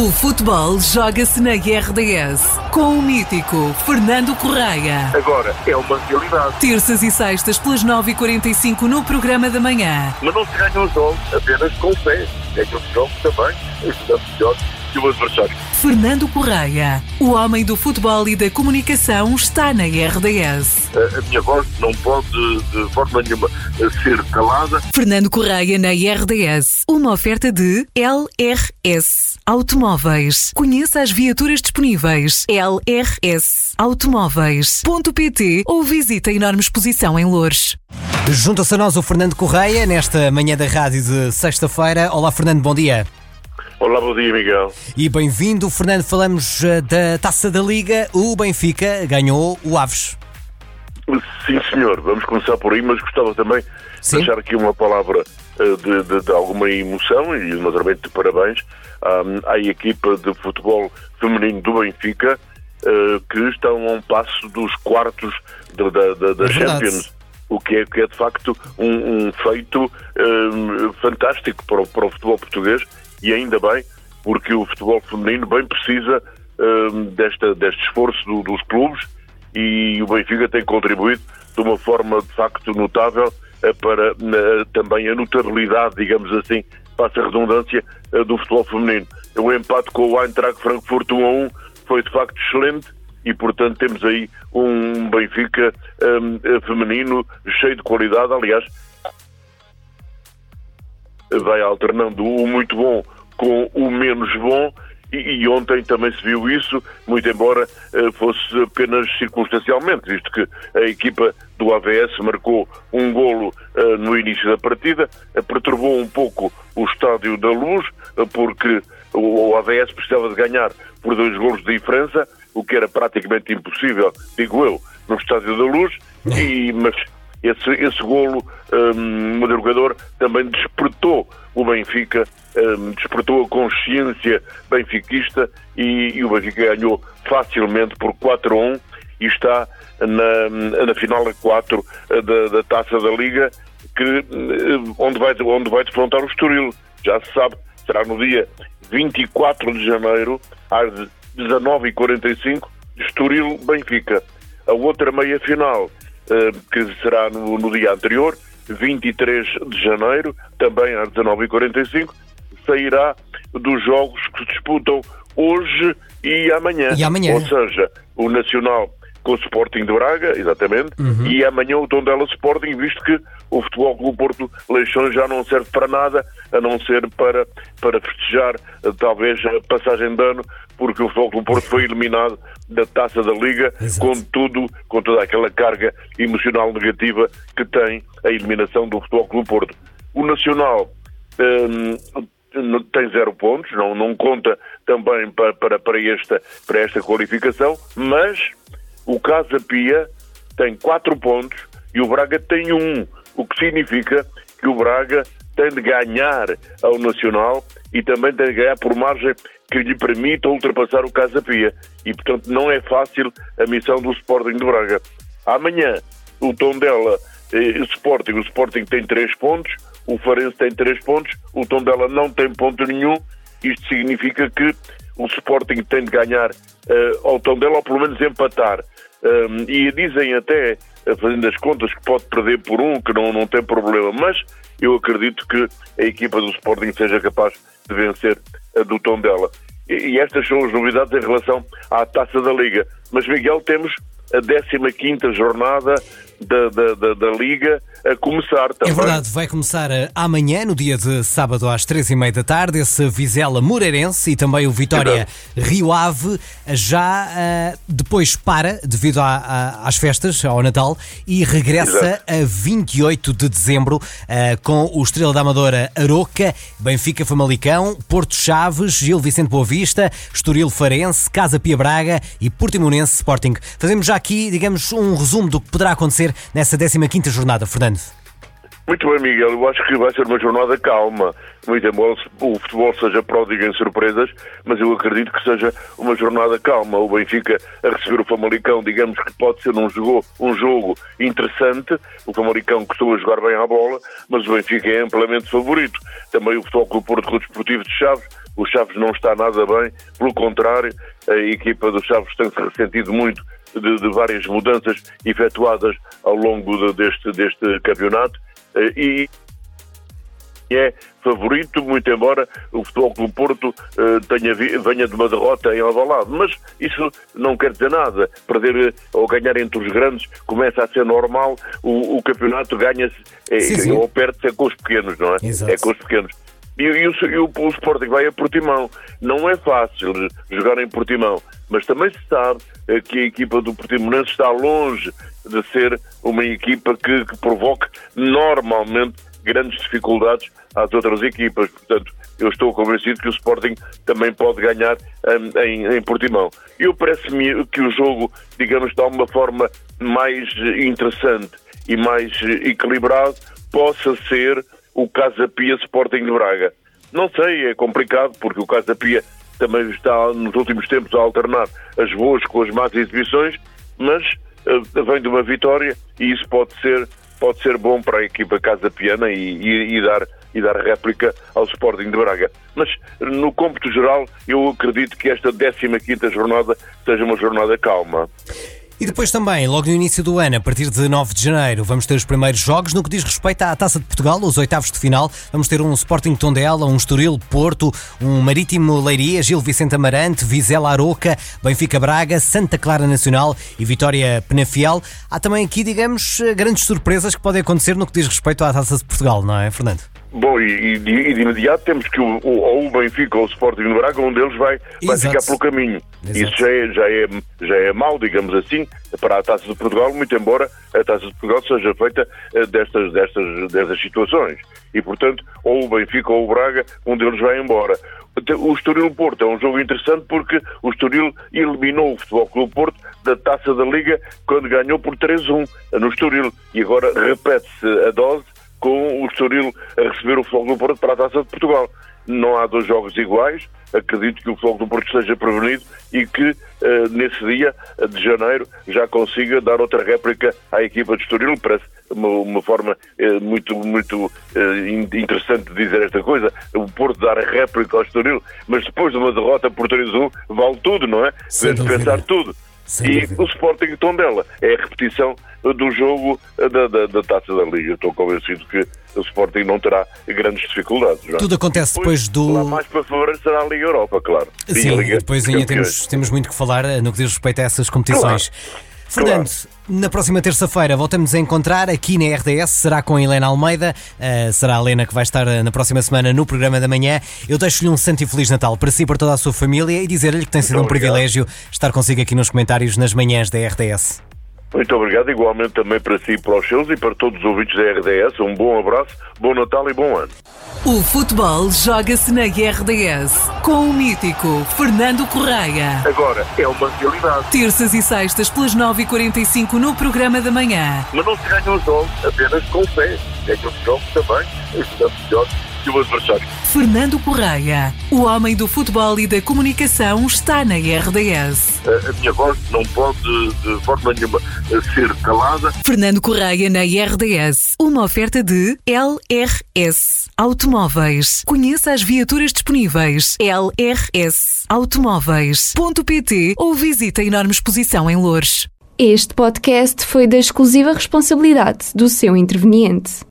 O futebol joga-se na RDS com o mítico Fernando Correia. Agora é uma realidade. Terças e sextas pelas 9h45 no programa da manhã. Mas não se ganham os jogos apenas com fé. Ganham os jogos também, ajudando melhor que o adversário. Fernando Correia, o homem do futebol e da comunicação, está na RDS. A, a minha voz não pode de forma nenhuma ser calada. Fernando Correia na RDS, uma oferta de LRS Automóveis. Conheça as viaturas disponíveis. LRS Automóveis.pt ou visite a enorme exposição em Louros. Junta-se a nós o Fernando Correia nesta manhã da rádio de sexta-feira. Olá, Fernando, bom dia. Olá, bom dia, Miguel. E bem-vindo, Fernando. Falamos uh, da taça da Liga. O Benfica ganhou o Aves. Sim, senhor. Vamos começar por aí, mas gostava também Sim. de deixar aqui uma palavra uh, de, de- de alguma emoção e, naturalmente, de parabéns um, à equipa de futebol feminino do Benfica, uh, que estão a um passo dos quartos da, da, É. Champions. O que é, que é de facto um, um feito um, fantástico para o, para o futebol português e ainda bem, porque o futebol feminino bem precisa um, desta, deste esforço do- dos clubes e o Benfica tem contribuído de uma forma de facto notável eh, para eh, também a notabilidade, digamos assim, passa a redundância, eh, do futebol feminino. O empate com o Eintracht Frankfurt 1 a 1 foi de facto excelente e, portanto, temos aí um Benfica eh, feminino cheio de qualidade. Aliás, vai alternando o muito bom com o menos bom. E, e ontem também se viu isso, muito embora eh, fosse apenas circunstancialmente, visto que a equipa do AVS marcou um golo eh, no início da partida, eh, perturbou um pouco o estádio da luz, porque o, o AVS precisava de ganhar por dois golos de diferença, o que era praticamente impossível, digo eu, no estádio da luz, e, mas esse, esse golo hum, madrugador também despertou o Benfica, hum, despertou a consciência benfiquista e, e o Benfica ganhou facilmente por 4 a 1 e está na, na final a 4 da, da Taça da Liga, que, hum, onde, vai, onde vai defrontar o Estoril. Já se sabe, será no dia 24 de janeiro, às 19h45, Estoril-Benfica. A outra meia-final eh, que será no, no dia anterior, 23 de janeiro, também às 19h45, sairá dos jogos que se disputam hoje e amanhã. E amanhã. Ou seja, o Nacional com o Sporting de Braga, exatamente, e amanhã o Tondela Sporting, visto que o Futebol Clube Porto Leixões já não serve para nada, a não ser para, para festejar eh, talvez a passagem de ano, porque o Futebol Clube Porto foi eliminado da Taça da Liga, Exato. com tudo, com toda aquela carga emocional negativa que tem a eliminação do Futebol Clube Porto. O Nacional hum, tem zero pontos, não, não conta também para, para, para, esta, para esta qualificação, mas o Casa Pia tem quatro pontos e o Braga tem um, o que significa que o Braga tem de ganhar ao Nacional e também tem de ganhar por margem que lhe permita ultrapassar o Casa Pia. E, portanto, não é fácil a missão do Sporting de Braga. Amanhã, o Tondela eh, o Sporting, o Sporting tem três pontos, o Farense tem três pontos, o Tondela não tem ponto nenhum. Isto significa que o Sporting tem de ganhar eh, ao Tondela ou pelo menos empatar. Um, e dizem até, eh, fazendo as contas, que pode perder por um, que não, não tem problema, mas eu acredito que a equipa do Sporting seja capaz de vencer a do Tondela. E, e estas são as novidades em relação à Taça da Liga. Mas, Miguel, temos a 15ª jornada da, da, da, da Liga a começar também. É verdade, vai começar eh, amanhã, no dia de sábado às três e meia da tarde, esse Vizela Moreirense e também o Vitória Rio Ave já eh, depois para, devido à- à- às festas, ao Natal, e regressa Exato. a 28 de dezembro eh, com o Estrela da Amadora Aroca, Benfica Famalicão, Porto Chaves, Gil Vicente Boa Vista, Estoril Farense, Casa Pia Braga e Portimonense Sporting. Fazemos já aqui, digamos, um resumo do que poderá acontecer nessa 15ª jornada, Fernando. Muito bem, Miguel. Eu acho que vai ser uma jornada calma. Muito embora o futebol seja pródigo em surpresas, mas eu acredito que seja uma jornada calma. O Benfica a receber o Famalicão, digamos que pode ser um jogo, um jogo interessante. O Famalicão costuma jogar bem à bola, mas o Benfica é amplamente favorito. Também o Futebol Clube Porto Clube Desportivo de Chaves o Chaves não está nada bem, pelo contrário, a equipa do Chaves tem-se ressentido muito de, de, várias mudanças efetuadas ao longo de, deste, deste campeonato eh, e é favorito, muito embora o Futebol Clube Porto uh, tenha, venha de uma derrota em Alvalade. Mas isso não quer dizer nada. Perder eh, ou ganhar entre os grandes começa a ser normal. O, o campeonato ganha-se ou perde-se é com os pequenos, não é? Exato. É com os pequenos. E, e, o, e o, Sporting vai a Portimão. Não é fácil jogar em Portimão, mas também se sabe que a equipa do Portimonense está longe de ser uma equipa que, que provoque normalmente grandes dificuldades às outras equipas. Portanto, eu estou convencido que o Sporting também pode ganhar um, em, em Portimão. Eu parece-me que o jogo, digamos, de alguma forma mais interessante e mais equilibrado, possa ser o Casa Pia Sporting de Braga. Não sei, é complicado, porque o Casa Pia também está nos últimos tempos a alternar as boas com as más exibições, mas uh, vem de uma vitória e isso pode ser pode ser bom para a equipa Casa Piana e, e, e, dar, e dar réplica ao Sporting de Braga. Mas, no cômputo geral, eu acredito que esta 15ª jornada seja uma jornada calma. E depois também, logo no início do ano, a partir de 9 de janeiro, vamos ter os primeiros jogos. No que diz respeito à Taça de Portugal, os oitavos de final, vamos ter um Sporting Tondela, um Estoril Porto, um Marítimo Leiria, Gil Vicente Amarante, Vizela Aroca, Benfica Braga, Santa Clara Nacional e Vitória Penafiel. Há também aqui, digamos, grandes surpresas que podem acontecer no que diz respeito à Taça de Portugal, não é, Fernando? Bom, e, e, de, de, imediato temos que o, o, ou o Benfica ou o Sporting no Braga, um deles vai, vai ficar pelo caminho. Exato. Isso já é, já, é, já é mau, digamos assim, para a Taça de Portugal, muito embora a Taça de Portugal seja feita uh, destas, destas, destas situações. E, portanto, ou o Benfica ou o Braga, um deles vai embora. O Estoril-Porto é um jogo interessante porque o Estoril eliminou o Futebol Clube Porto da Taça da Liga quando ganhou por 3-1 no Estoril. E agora repete-se a dose com o Estoril a receber o Futebol do Porto para a Taça de Portugal. Não há dois jogos iguais, acredito que o Futebol do Porto esteja prevenido e que uh, nesse dia de janeiro já consiga dar outra réplica à equipa de Estoril. Parece uma, uma forma uh, muito, muito uh, interessante de dizer esta coisa. O Porto dar a réplica ao Estoril, mas depois de uma derrota por 3-1 vale tudo, não é? Deve pensar tudo. Sem e dúvida. o Sporting Tondela é a repetição do jogo da, da, da, Taça da Liga. Estou convencido que o Sporting não terá grandes dificuldades. É? Tudo acontece depois, depois do. Lá mais para fora será a Liga Europa, claro. Sim, Liga depois ainda temos, temos muito que falar eh, no que diz respeito a essas competições. Claro. Fernando, claro. na próxima terça-feira voltamos a encontrar aqui na RDS, será com a Helena Almeida, uh, será a Helena que vai estar eh, na próxima semana no programa da manhã. Eu deixo-lhe um santo e feliz Natal para si e para toda a sua família e dizer-lhe que tem sido Muito um obrigado. privilégio estar consigo aqui nos comentários nas manhãs da RDS. Muito obrigado, igualmente também para si para os seus e para todos os ouvintes da RDS. Um bom abraço, bom Natal e bom ano. O futebol joga-se na RDS com o mítico Fernando Correia. Agora é uma realidade. Terças e sextas pelas 9h45 no programa da manhã. Mas não se ganham os jogos apenas com fé. Ganham os jogos também, ajudando melhor que o adversário. Fernando Correia, o homem do futebol e da comunicação, está na RDS. A, a minha voz não pode de forma nenhuma ser calada. Fernando Correia na RDS, uma oferta de LRS Automóveis. Conheça as viaturas disponíveis. LRS Automóveis.pt ou visite a enorme exposição em Louros. Este podcast foi da exclusiva responsabilidade do seu interveniente.